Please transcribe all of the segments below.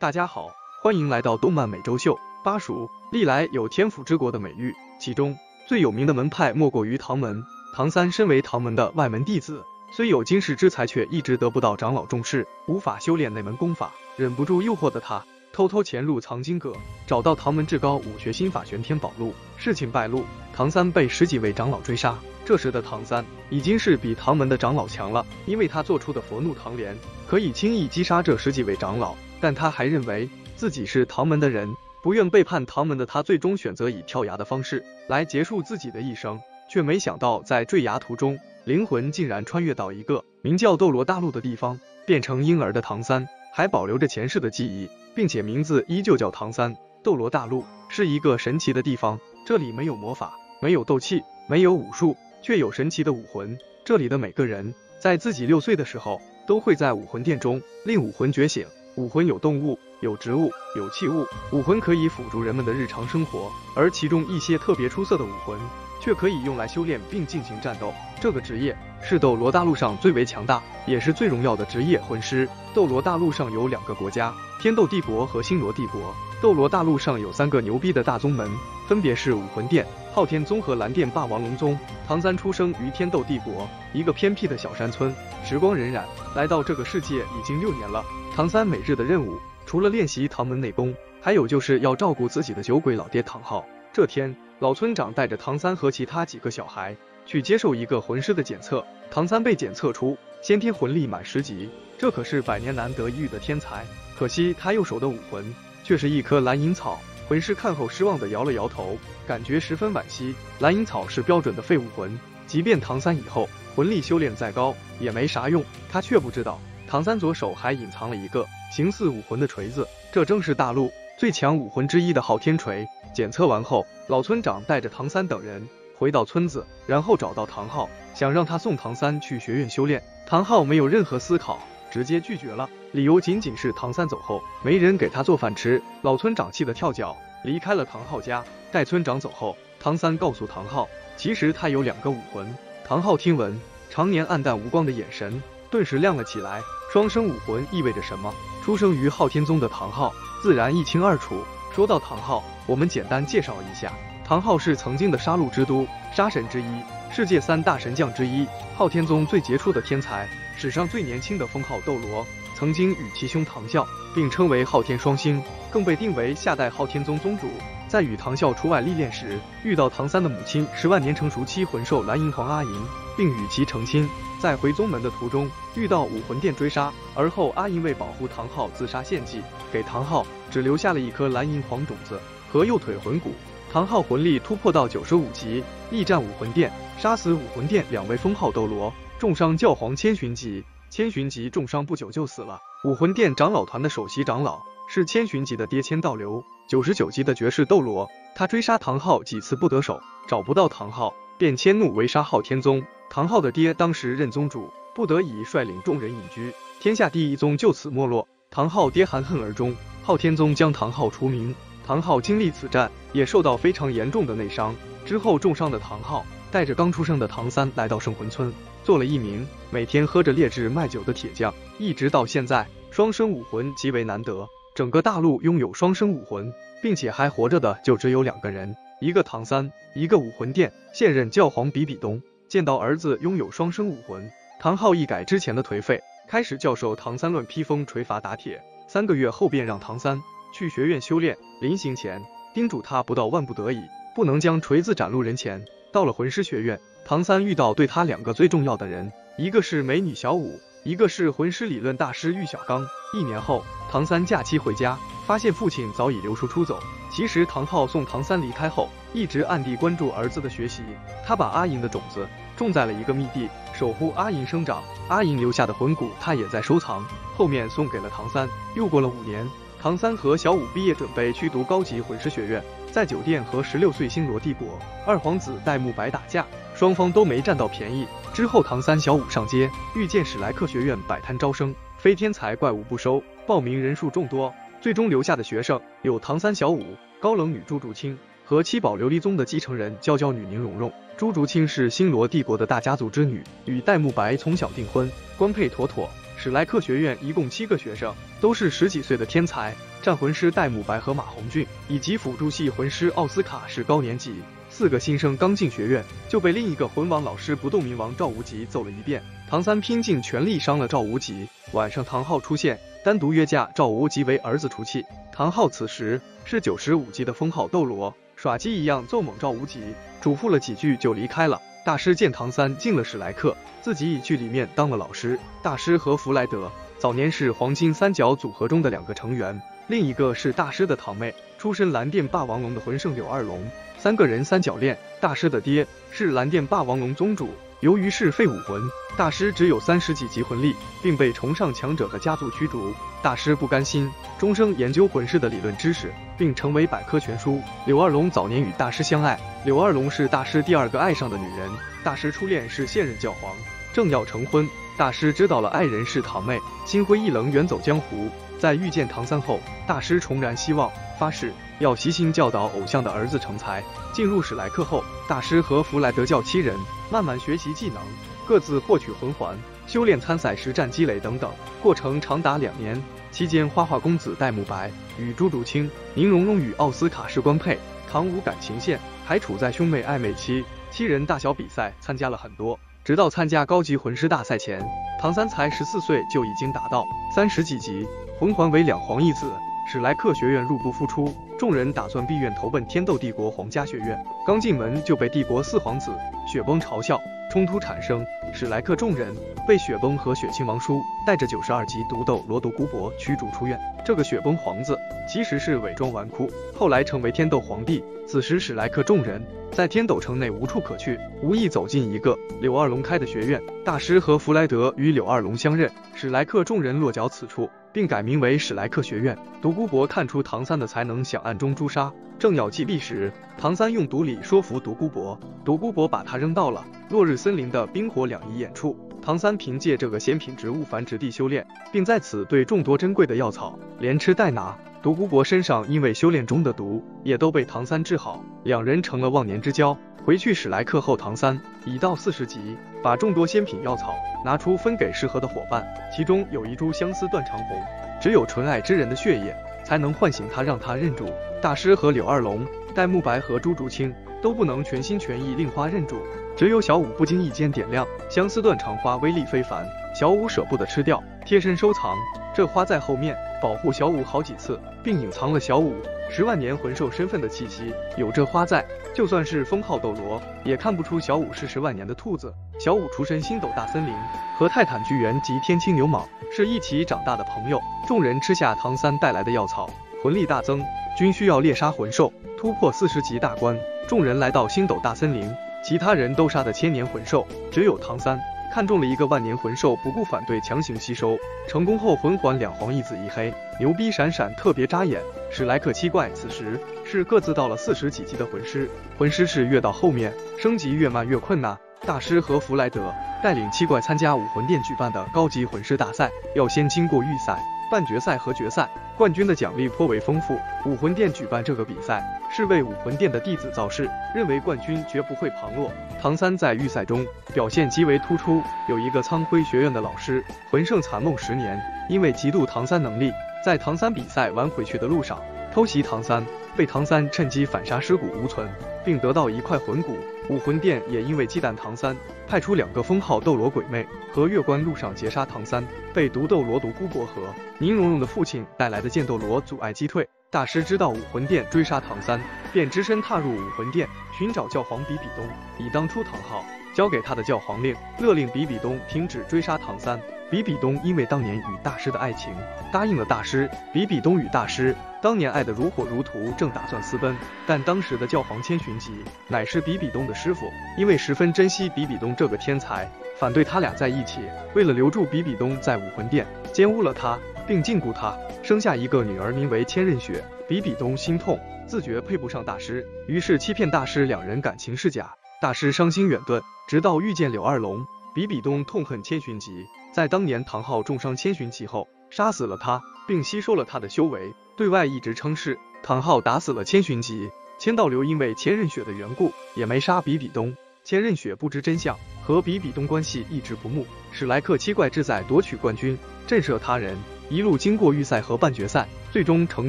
大家好，欢迎来到动漫美洲秀。巴蜀历来有天府之国的美誉，其中最有名的门派莫过于唐门。唐三身为唐门的外门弟子，虽有经世之才，却一直得不到长老重视，无法修炼那门功法。忍不住诱惑的他，偷偷潜入藏经阁，找到唐门至高武学心法玄天宝录。事情败露，唐三被十几位长老追杀。这时的唐三已经是比唐门的长老强了，因为他做出的佛怒唐莲可以轻易击杀这十几位长老。但他还认为自己是唐门的人，不愿背叛唐门的他，最终选择以跳崖的方式来结束自己的一生，却没想到在坠崖途中，灵魂竟然穿越到一个名叫斗罗大陆的地方，变成婴儿的唐三还保留着前世的记忆，并且名字依旧叫唐三。斗罗大陆是一个神奇的地方，这里没有魔法，没有斗气，没有武术。却有神奇的武魂。这里的每个人在自己六岁的时候，都会在武魂殿中令武魂觉醒。武魂有动物，有植物，有器物。武魂可以辅助人们的日常生活，而其中一些特别出色的武魂，却可以用来修炼并进行战斗。这个职业是斗罗大陆上最为强大，也是最荣耀的职业——魂师。斗罗大陆上有两个国家：天斗帝国和星罗帝国。斗罗大陆上有三个牛逼的大宗门，分别是武魂殿。昊天宗和蓝电霸王龙宗。唐三出生于天斗帝国一个偏僻的小山村。时光荏苒，来到这个世界已经六年了。唐三每日的任务，除了练习唐门内功，还有就是要照顾自己的酒鬼老爹唐昊。这天，老村长带着唐三和其他几个小孩去接受一个魂师的检测。唐三被检测出先天魂力满十级，这可是百年难得一遇的天才。可惜他右手的武魂却是一颗蓝银草。魂师看后失望的摇了摇头，感觉十分惋惜。蓝银草是标准的废物魂，即便唐三以后魂力修炼再高也没啥用。他却不知道，唐三左手还隐藏了一个形似武魂的锤子，这正是大陆最强武魂之一的昊天锤。检测完后，老村长带着唐三等人回到村子，然后找到唐昊，想让他送唐三去学院修炼。唐昊没有任何思考。直接拒绝了，理由仅仅是唐三走后没人给他做饭吃。老村长气得跳脚，离开了唐昊家。待村长走后，唐三告诉唐昊，其实他有两个武魂。唐昊听闻，常年暗淡无光的眼神顿时亮了起来。双生武魂意味着什么？出生于昊天宗的唐昊自然一清二楚。说到唐昊，我们简单介绍一下，唐昊是曾经的杀戮之都，杀神之一，世界三大神将之一，昊天宗最杰出的天才。史上最年轻的封号斗罗，曾经与其兄唐啸并称为昊天双星，更被定为下代昊天宗宗主。在与唐啸出外历练时，遇到唐三的母亲十万年成熟期魂兽蓝银皇阿银，并与其成亲。在回宗门的途中，遇到武魂殿追杀，而后阿银为保护唐昊自杀献祭，给唐昊只留下了一颗蓝银皇种子和右腿魂骨。唐昊魂力突破到九十五级，力战武魂殿，杀死武魂殿两位封号斗罗。重伤教皇千寻疾，千寻疾重伤不久就死了。武魂殿长老团的首席长老是千寻疾的爹千道流，九十九级的绝世斗罗。他追杀唐昊几次不得手，找不到唐昊，便迁怒围杀昊天宗。唐昊的爹当时任宗主，不得已率领众人隐居，天下第一宗就此没落。唐昊爹含恨而终，昊天宗将唐昊除名。唐昊经历此战，也受到非常严重的内伤。之后重伤的唐昊带着刚出生的唐三来到圣魂村。做了一名每天喝着劣质卖酒的铁匠，一直到现在，双生武魂极为难得。整个大陆拥有双生武魂，并且还活着的就只有两个人，一个唐三，一个武魂殿现任教皇比比东。见到儿子拥有双生武魂，唐昊一改之前的颓废，开始教授唐三乱披风、锤法打铁。三个月后，便让唐三去学院修炼。临行前，叮嘱他不到万不得已，不能将锤子展露人前。到了魂师学院。唐三遇到对他两个最重要的人，一个是美女小舞，一个是魂师理论大师玉小刚。一年后，唐三假期回家，发现父亲早已留书出走。其实唐昊送唐三离开后，一直暗地关注儿子的学习。他把阿银的种子种在了一个密地，守护阿银生长。阿银留下的魂骨，他也在收藏。后面送给了唐三。又过了五年，唐三和小舞毕业，准备去读高级魂师学院。在酒店和十六岁星罗帝国二皇子戴沐白打架。双方都没占到便宜。之后，唐三、小五上街，遇见史莱克学院摆摊招生，非天才怪物不收，报名人数众多。最终留下的学生有唐三、小五、高冷女朱竹清和七宝琉璃宗的继承人娇娇女宁荣荣。朱竹清是星罗帝国的大家族之女，与戴沐白从小订婚，官配妥妥。史莱克学院一共七个学生，都是十几岁的天才。战魂师戴沐白和马红俊，以及辅助系魂师奥斯卡是高年级。四个新生刚进学院，就被另一个魂王老师不动明王赵无极揍了一遍。唐三拼尽全力伤了赵无极。晚上唐昊出现，单独约架赵无极为儿子出气。唐昊此时是九十五级的封号斗罗，耍鸡一样揍猛赵无极，嘱咐了几句就离开了。大师见唐三进了史莱克，自己已去里面当了老师。大师和弗莱德早年是黄金三角组合中的两个成员，另一个是大师的堂妹，出身蓝电霸王龙的魂圣柳二龙。三个人三角恋，大师的爹是蓝电霸王龙宗主，由于是废武魂，大师只有三十几级魂力，并被崇尚强者的家族驱逐。大师不甘心，终生研究魂师的理论知识，并成为百科全书。柳二龙早年与大师相爱，柳二龙是大师第二个爱上的女人。大师初恋是现任教皇，正要成婚，大师知道了爱人是堂妹，心灰意冷远走江湖。在遇见唐三后，大师重燃希望，发誓。要悉心教导偶像的儿子成才。进入史莱克后，大师和弗莱德教七人慢慢学习技能，各自获取魂环，修炼参赛实战积累等等，过程长达两年。期间，花花公子戴沐白与朱竹清、宁荣荣与奥斯卡是官配，唐舞感情线还处在兄妹暧昧期。七人大小比赛参加了很多，直到参加高级魂师大赛前，唐三才十四岁就已经达到三十几级，魂环为两黄一紫。史莱克学院入不敷出，众人打算闭院投奔天斗帝国皇家学院。刚进门就被帝国四皇子雪崩嘲笑，冲突产生。史莱克众人被雪崩和雪亲王叔带着九十二级毒斗罗独孤博驱逐出院。这个雪崩皇子其实是伪装纨绔，后来成为天斗皇帝。此时史莱克众人在天斗城内无处可去，无意走进一个柳二龙开的学院。大师和弗莱德与柳二龙相认，史莱克众人落脚此处。并改名为史莱克学院。独孤博看出唐三的才能，想暗中诛杀，正要击毙时，唐三用毒理说服独孤博，独孤博把他扔到了落日森林的冰火两仪眼处。唐三凭借这个仙品植物繁殖地修炼，并在此对众多珍贵的药草连吃带拿。独孤博身上因为修炼中的毒，也都被唐三治好，两人成了忘年之交。回去史莱克后，唐三已到四十级，把众多仙品药草拿出分给适合的伙伴，其中有一株相思断肠红，只有纯爱之人的血液才能唤醒他，让他认主。大师和柳二龙、戴沐白和朱竹清都不能全心全意令花认主，只有小五不经意间点亮相思断肠花，威力非凡，小五舍不得吃掉，贴身收藏。这花在后面保护小五好几次，并隐藏了小五。十万年魂兽身份的气息，有这花在，就算是封号斗罗，也看不出小五是十万年的兔子。小五出身星斗大森林，和泰坦巨猿及天青牛蟒是一起长大的朋友。众人吃下唐三带来的药草，魂力大增，均需要猎杀魂兽，突破四十级大关。众人来到星斗大森林，其他人都杀的千年魂兽，只有唐三。看中了一个万年魂兽，不顾反对强行吸收，成功后魂环两黄一紫一黑，牛逼闪闪，特别扎眼。史莱克七怪此时是各自到了四十几级的魂师，魂师是越到后面升级越慢越困难。大师和弗莱德带领七怪参加武魂殿举办的高级魂师大赛，要先经过预赛。半决赛和决赛，冠军的奖励颇为丰富。武魂殿举办这个比赛，是为武魂殿的弟子造势，认为冠军绝不会旁落。唐三在预赛中表现极为突出，有一个苍辉学院的老师魂圣残梦十年，因为嫉妒唐三能力，在唐三比赛完回去的路上偷袭唐三，被唐三趁机反杀尸骨无存，并得到一块魂骨。武魂殿也因为忌惮唐三，派出两个封号斗罗鬼魅和月关路上劫杀唐三，被毒斗罗独孤博和宁荣荣的父亲带来的剑斗罗阻碍击退。大师知道武魂殿追杀唐三，便只身踏入武魂殿寻找教皇比比东，以当初唐昊交给他的教皇令，勒令比比东停止追杀唐三。比比东因为当年与大师的爱情，答应了大师。比比东与大师当年爱得如火如荼，正打算私奔，但当时的教皇千寻疾乃是比比东的师傅，因为十分珍惜比比东这个天才，反对他俩在一起。为了留住比比东，在武魂殿奸污了他，并禁锢他，生下一个女儿，名为千仞雪。比比东心痛，自觉配不上大师，于是欺骗大师两人感情是假。大师伤心远遁，直到遇见柳二龙。比比东痛恨千寻疾。在当年唐昊重伤千寻疾后，杀死了他，并吸收了他的修为，对外一直称是唐昊打死了千寻疾。千道流因为千仞雪的缘故，也没杀比比东。千仞雪不知真相，和比比东关系一直不睦。史莱克七怪志在夺取冠军，震慑他人，一路经过预赛和半决赛，最终成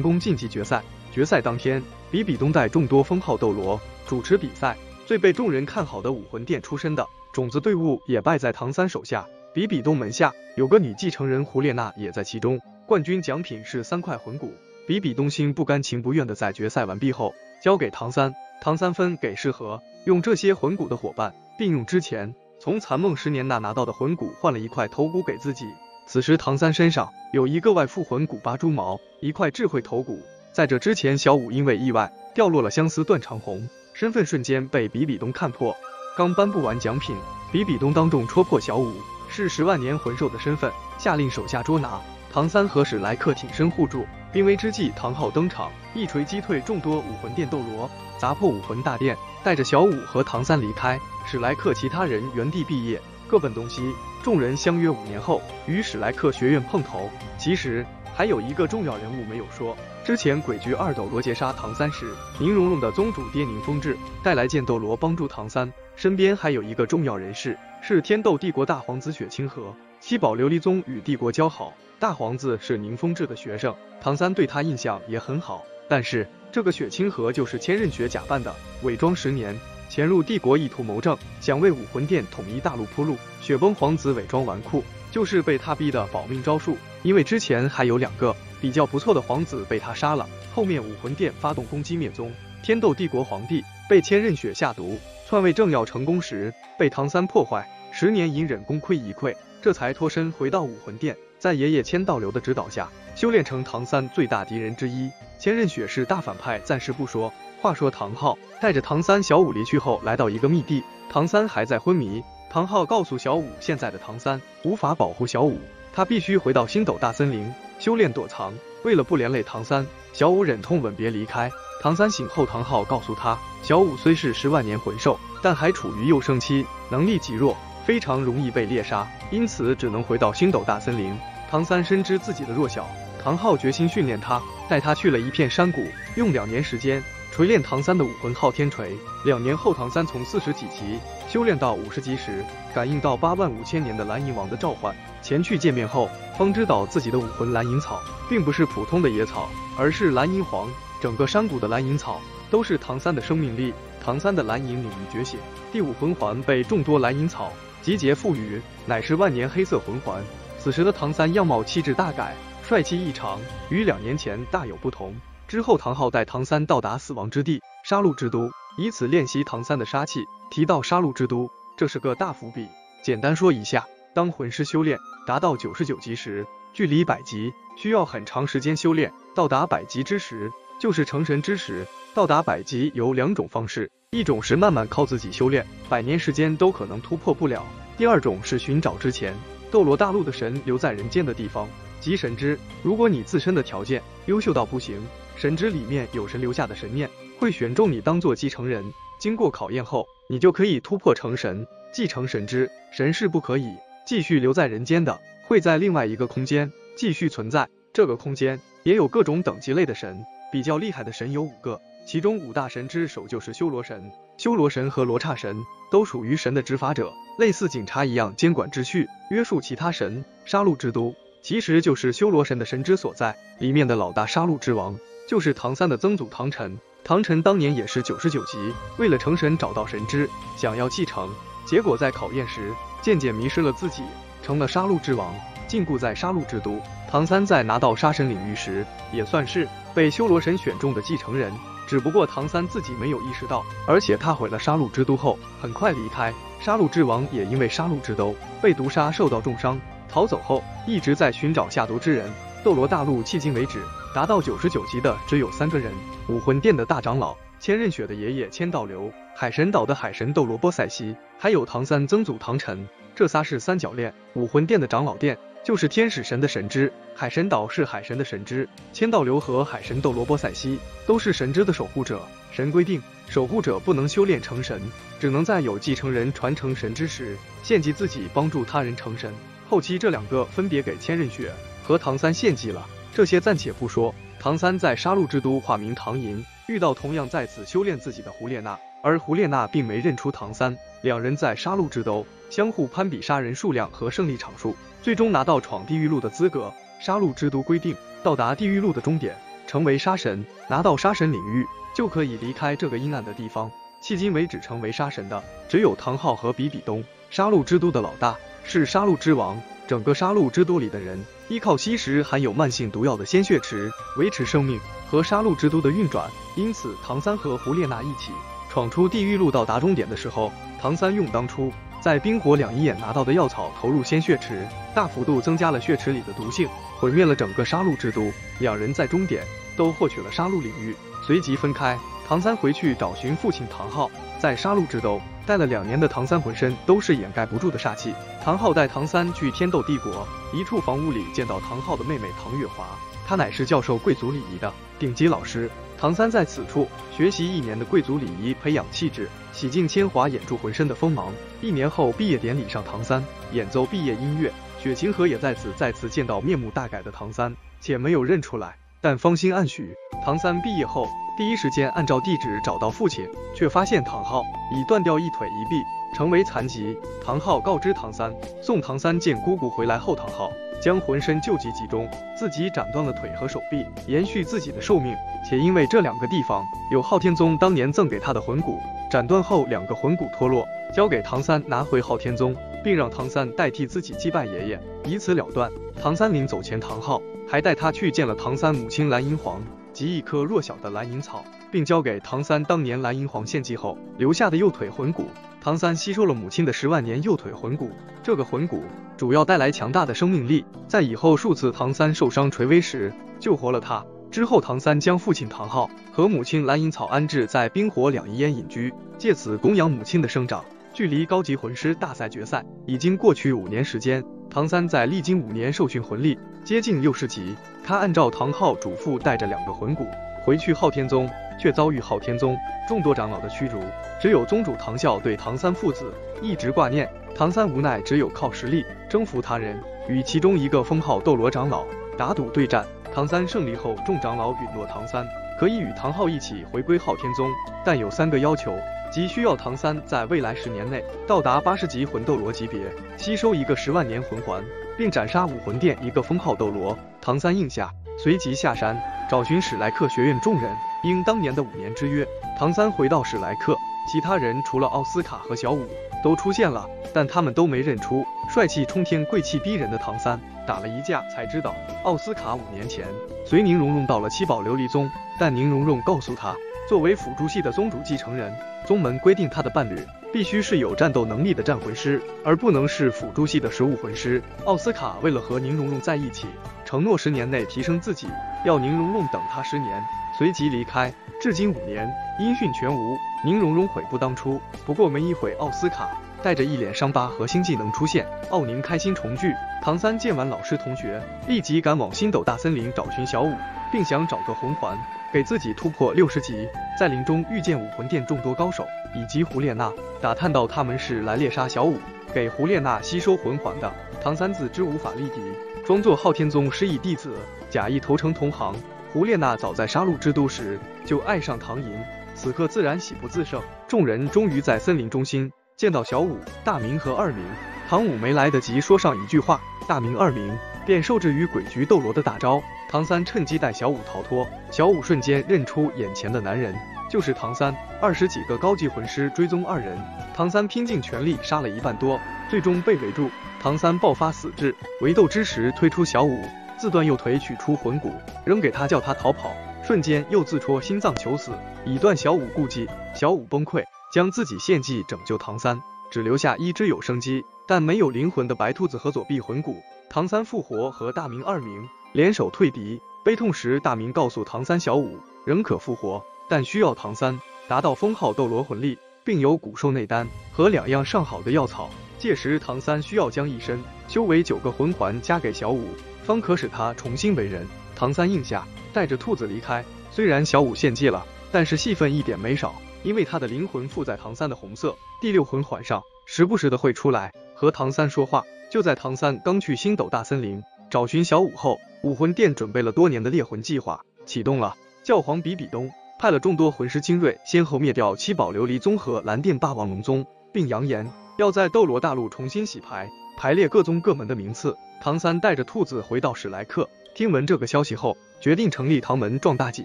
功晋级决赛。决赛当天，比比东带众多封号斗罗主持比赛，最被众人看好的武魂殿出身的种子队伍也败在唐三手下。比比东门下有个女继承人胡列娜也在其中，冠军奖品是三块魂骨。比比东心不甘情不愿的在决赛完毕后交给唐三，唐三分给适合用这些魂骨的伙伴，并用之前从残梦十年那拿到的魂骨换了一块头骨给自己。此时唐三身上有一个外附魂骨八蛛毛，一块智慧头骨。在这之前，小五因为意外掉落了相思断肠红，身份瞬间被比比东看破。刚颁布完奖品，比比东当众戳破小五。是十万年魂兽的身份，下令手下捉拿。唐三和史莱克挺身护住。濒危之际，唐昊登场，一锤击退众多武魂殿斗罗，砸破武魂大殿，带着小五和唐三离开。史莱克其他人原地毕业，各奔东西。众人相约五年后与史莱克学院碰头。其实还有一个重要人物没有说。之前鬼局二斗罗劫杀唐三时，宁荣荣的宗主爹宁风致带来剑斗罗帮助唐三，身边还有一个重要人士。是天斗帝国大皇子雪清河，七宝琉璃宗与帝国交好，大皇子是宁风致的学生，唐三对他印象也很好。但是这个雪清河就是千仞雪假扮的，伪装十年，潜入帝国意图谋政，想为武魂殿统一大陆铺路。雪崩皇子伪装纨绔，就是被他逼的保命招数。因为之前还有两个比较不错的皇子被他杀了，后面武魂殿发动攻击灭宗，天斗帝国皇帝被千仞雪下毒。篡位正要成功时，被唐三破坏，十年隐忍功亏一篑，这才脱身回到武魂殿，在爷爷千道流的指导下，修炼成唐三最大敌人之一。千仞雪是大反派，暂时不说。话说唐昊带着唐三、小五离去后，来到一个密地，唐三还在昏迷。唐昊告诉小五，现在的唐三无法保护小五，他必须回到星斗大森林修炼躲藏。为了不连累唐三，小五忍痛吻别离开。唐三醒后，唐昊告诉他，小五虽是十万年魂兽，但还处于幼生期，能力极弱，非常容易被猎杀，因此只能回到星斗大森林。唐三深知自己的弱小，唐昊决心训练他，带他去了一片山谷，用两年时间锤炼唐三的武魂昊天锤。两年后，唐三从四十几级修炼到五十级时，感应到八万五千年的蓝银王的召唤，前去见面后，方知道自己的武魂蓝银草并不是普通的野草，而是蓝银皇。整个山谷的蓝银草都是唐三的生命力，唐三的蓝银领域觉醒，第五魂环被众多蓝银草集结赋予，乃是万年黑色魂环。此时的唐三样貌气质大改，帅气异常，与两年前大有不同。之后，唐昊带唐三到达死亡之地杀戮之都，以此练习唐三的杀气。提到杀戮之都，这是个大伏笔。简单说一下，当魂师修炼达到九十九级时，距离百级需要很长时间修炼，到达百级之时。就是成神之时，到达百级有两种方式，一种是慢慢靠自己修炼，百年时间都可能突破不了；第二种是寻找之前斗罗大陆的神留在人间的地方，即神之。如果你自身的条件优秀到不行，神之里面有神留下的神念，会选中你当做继承人。经过考验后，你就可以突破成神，继承神之。神是不可以继续留在人间的，会在另外一个空间继续存在。这个空间也有各种等级类的神。比较厉害的神有五个，其中五大神之首就是修罗神。修罗神和罗刹神都属于神的执法者，类似警察一样监管秩序，约束其他神。杀戮之都其实就是修罗神的神之所在，里面的老大杀戮之王就是唐三的曾祖唐晨。唐晨当年也是九十九级，为了成神找到神之，想要继承，结果在考验时渐渐迷失了自己，成了杀戮之王，禁锢在杀戮之都。唐三在拿到杀神领域时，也算是。被修罗神选中的继承人，只不过唐三自己没有意识到，而且他毁了杀戮之都后，很快离开。杀戮之王也因为杀戮之都被毒杀，受到重伤，逃走后一直在寻找下毒之人。斗罗大陆迄今为止达到九十九级的只有三个人：武魂殿的大长老千仞雪的爷爷千道流，海神岛的海神斗罗波塞西，还有唐三曾祖唐晨。这仨是三角恋。武魂殿的长老殿。就是天使神的神之，海神岛是海神的神之，千道流和海神斗罗波塞西都是神之的守护者。神规定，守护者不能修炼成神，只能在有继承人传承神之时，献祭自己帮助他人成神。后期这两个分别给千仞雪和唐三献祭了，这些暂且不说。唐三在杀戮之都化名唐寅，遇到同样在此修炼自己的胡列娜，而胡列娜并没认出唐三。两人在杀戮之都相互攀比杀人数量和胜利场数，最终拿到闯地狱路的资格。杀戮之都规定，到达地狱路的终点，成为杀神，拿到杀神领域，就可以离开这个阴暗的地方。迄今为止，成为杀神的只有唐昊和比比东。杀戮之都的老大是杀戮之王，整个杀戮之都里的人依靠吸食含有慢性毒药的鲜血池维持生命和杀戮之都的运转。因此，唐三和胡列娜一起闯出地狱路，到达终点的时候。唐三用当初在冰火两仪眼拿到的药草投入鲜血池，大幅度增加了血池里的毒性，毁灭了整个杀戮之都。两人在终点都获取了杀戮领域，随即分开。唐三回去找寻父亲唐昊，在杀戮之都待了两年的唐三浑身都是掩盖不住的煞气。唐昊带唐三去天斗帝国一处房屋里，见到唐昊的妹妹唐月华，她乃是教授贵族礼仪的顶级老师。唐三在此处学习一年的贵族礼仪，培养气质，洗尽铅华，掩住浑身的锋芒。一年后毕业典礼上，唐三演奏毕业音乐，雪晴河也在此再次见到面目大改的唐三，且没有认出来，但芳心暗许。唐三毕业后，第一时间按照地址找到父亲，却发现唐昊已断掉一腿一臂，成为残疾。唐昊告知唐三，送唐三见姑姑回来后，唐昊。将浑身救急集中，自己斩断了腿和手臂，延续自己的寿命。且因为这两个地方有昊天宗当年赠给他的魂骨，斩断后两个魂骨脱落，交给唐三拿回昊天宗，并让唐三代替自己祭拜爷爷，以此了断。唐三临走前，唐昊还带他去见了唐三母亲蓝银皇及一棵弱小的蓝银草，并交给唐三当年蓝银皇献祭后留下的右腿魂骨。唐三吸收了母亲的十万年右腿魂骨，这个魂骨主要带来强大的生命力，在以后数次唐三受伤垂危时救活了他。之后，唐三将父亲唐昊和母亲蓝银草安置在冰火两仪烟隐居，借此供养母亲的生长。距离高级魂师大赛决赛已经过去五年时间，唐三在历经五年受训魂力接近六十级，他按照唐昊嘱咐带着两个魂骨回去昊天宗。却遭遇昊天宗众多长老的驱逐，只有宗主唐啸对唐三父子一直挂念。唐三无奈，只有靠实力征服他人，与其中一个封号斗罗长老打赌对战。唐三胜利后，众长老允诺唐三可以与唐昊一起回归昊天宗，但有三个要求，即需要唐三在未来十年内到达八十级魂斗罗级别，吸收一个十万年魂环，并斩杀武魂殿一个封号斗罗。唐三应下，随即下山找寻史莱克学院众人。应当年的五年之约，唐三回到史莱克，其他人除了奥斯卡和小五都出现了，但他们都没认出帅气冲天、贵气逼人的唐三。打了一架才知道，奥斯卡五年前随宁荣荣到了七宝琉璃宗，但宁荣荣告诉他，作为辅助系的宗主继承人，宗门规定他的伴侣必须是有战斗能力的战魂师，而不能是辅助系的食物魂师。奥斯卡为了和宁荣荣在一起，承诺十年内提升自己，要宁荣荣等他十年。随即离开，至今五年，音讯全无。宁荣荣悔不当初。不过没一会，奥斯卡带着一脸伤疤和新技能出现，奥宁开心重聚。唐三见完老师同学，立即赶往星斗大森林找寻小舞，并想找个魂环给自己突破六十级。在林中遇见武魂殿众多高手以及胡列娜，打探到他们是来猎杀小舞，给胡列娜吸收魂环的。唐三自知无法力敌，装作昊天宗失意弟子，假意投诚同行。胡列娜早在杀戮之都时就爱上唐寅，此刻自然喜不自胜。众人终于在森林中心见到小舞、大明和二明。唐舞没来得及说上一句话，大明、二明便受制于鬼局斗罗的大招。唐三趁机带小五逃脱，小五瞬间认出眼前的男人就是唐三。二十几个高级魂师追踪二人，唐三拼尽全力杀了一半多，最终被围住。唐三爆发死志，围斗之时推出小五。自断右腿，取出魂骨，扔给他，叫他逃跑。瞬间又自戳心脏求死，以断小五顾忌。小五崩溃，将自己献祭拯救唐三，只留下一只有生机但没有灵魂的白兔子和左臂魂骨。唐三复活和大明、二明联手退敌。悲痛时，大明告诉唐三，小五仍可复活，但需要唐三达到封号斗罗魂力，并有古兽内丹和两样上好的药草。届时，唐三需要将一身修为九个魂环加给小五。方可使他重新为人。唐三应下，带着兔子离开。虽然小五献祭了，但是戏份一点没少，因为他的灵魂附在唐三的红色第六魂环上，时不时的会出来和唐三说话。就在唐三刚去星斗大森林找寻小舞后，武魂殿准备了多年的猎魂计划启动了。教皇比比东派了众多魂师精锐，先后灭掉七宝琉璃宗和蓝电霸王龙宗，并扬言要在斗罗大陆重新洗牌，排列各宗各门的名次。唐三带着兔子回到史莱克，听闻这个消息后，决定成立唐门，壮大己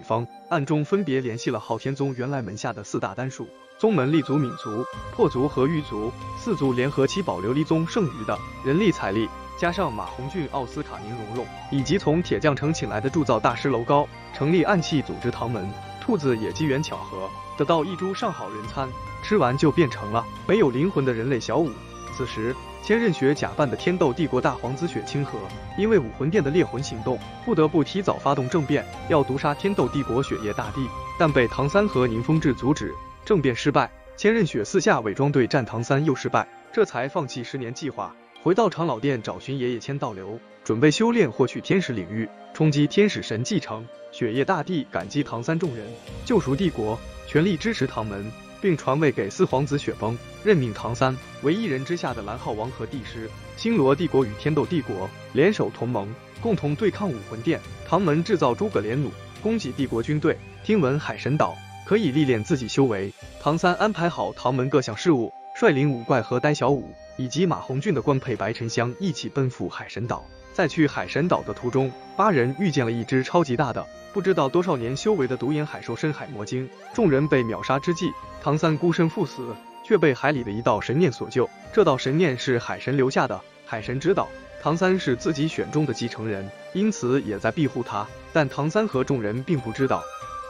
方，暗中分别联系了昊天宗原来门下的四大丹术宗门立足、冥族、破族和狱族四族，联合七宝琉璃宗剩余的人力财力。加上马红俊、奥斯卡、宁荣荣，以及从铁匠城请来的铸造大师楼高，成立暗器组织唐门。兔子也机缘巧合得到一株上好人参，吃完就变成了没有灵魂的人类小五。此时，千仞雪假扮的天斗帝国大皇子雪清河，因为武魂殿的猎魂行动，不得不提早发动政变，要毒杀天斗帝国雪夜大帝，但被唐三和宁风致阻止。政变失败，千仞雪四下伪装对战唐三又失败，这才放弃十年计划。回到长老殿找寻爷爷千道流，准备修炼获取天使领域，冲击天使神继承。雪夜大帝感激唐三众人救赎帝国，全力支持唐门，并传位给四皇子雪崩，任命唐三为一人之下的蓝浩王和帝师。星罗帝国与天斗帝国联手同盟，共同对抗武魂殿。唐门制造诸葛连弩，攻击帝国军队。听闻海神岛可以历练自己修为，唐三安排好唐门各项事务，率领五怪和呆小五。以及马红俊的官配白沉香一起奔赴海神岛，在去海神岛的途中，八人遇见了一只超级大的、不知道多少年修为的独眼海兽深海魔鲸。众人被秒杀之际，唐三孤身赴死，却被海里的一道神念所救。这道神念是海神留下的，海神知道唐三是自己选中的继承人，因此也在庇护他。但唐三和众人并不知道。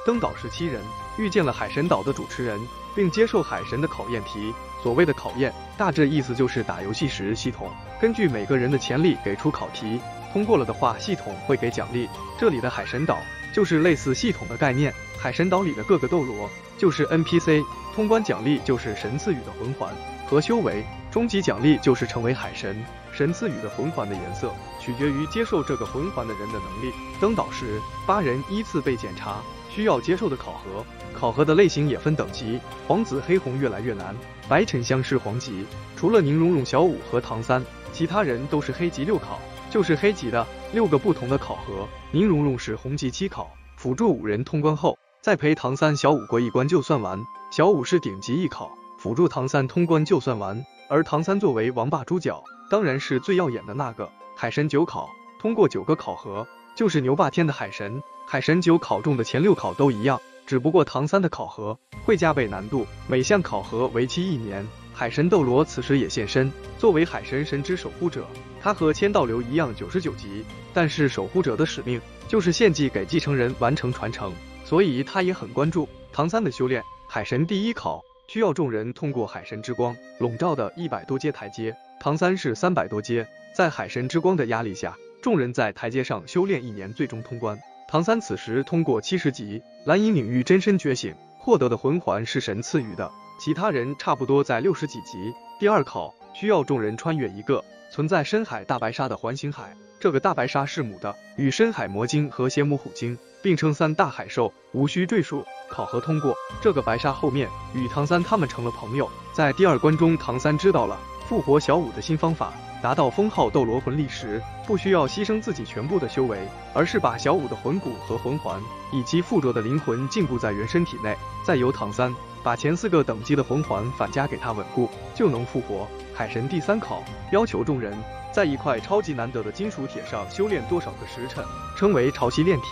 登岛时七人遇见了海神岛的主持人，并接受海神的考验题。所谓的考验，大致意思就是打游戏时系统根据每个人的潜力给出考题，通过了的话，系统会给奖励。这里的海神岛就是类似系统的概念，海神岛里的各个斗罗就是 NPC，通关奖励就是神赐予的魂环和修为，终极奖励就是成为海神。神赐予的魂环的颜色取决于接受这个魂环的人的能力。登岛时，八人依次被检查。需要接受的考核，考核的类型也分等级，黄紫黑红越来越难。白沉香是黄级，除了宁荣荣、小五和唐三，其他人都是黑级六考，就是黑级的六个不同的考核。宁荣荣是红级七考，辅助五人通关后，再陪唐三、小五过一关就算完。小五是顶级一考，辅助唐三通关就算完。而唐三作为王霸主角，当然是最耀眼的那个。海神九考，通过九个考核，就是牛霸天的海神。海神九考中的前六考都一样，只不过唐三的考核会加倍难度，每项考核为期一年。海神斗罗此时也现身，作为海神神之守护者，他和千道流一样九十九级，但是守护者的使命就是献祭给继承人完成传承，所以他也很关注唐三的修炼。海神第一考需要众人通过海神之光笼罩的一百多阶台阶，唐三是三百多阶，在海神之光的压力下，众人在台阶上修炼一年，最终通关。唐三此时通过七十级蓝银领域真身觉醒，获得的魂环是神赐予的。其他人差不多在六十几级。第二考需要众人穿越一个存在深海大白鲨的环形海，这个大白鲨是母的，与深海魔鲸和邪魔虎鲸并称三大海兽，无需赘述。考核通过，这个白鲨后面与唐三他们成了朋友。在第二关中，唐三知道了复活小五的新方法。达到封号斗罗魂力时，不需要牺牲自己全部的修为，而是把小五的魂骨和魂环以及附着的灵魂禁锢在原身体内，再由唐三把前四个等级的魂环反加给他稳固，就能复活。海神第三考要求众人在一块超级难得的金属铁上修炼多少个时辰，称为潮汐炼体。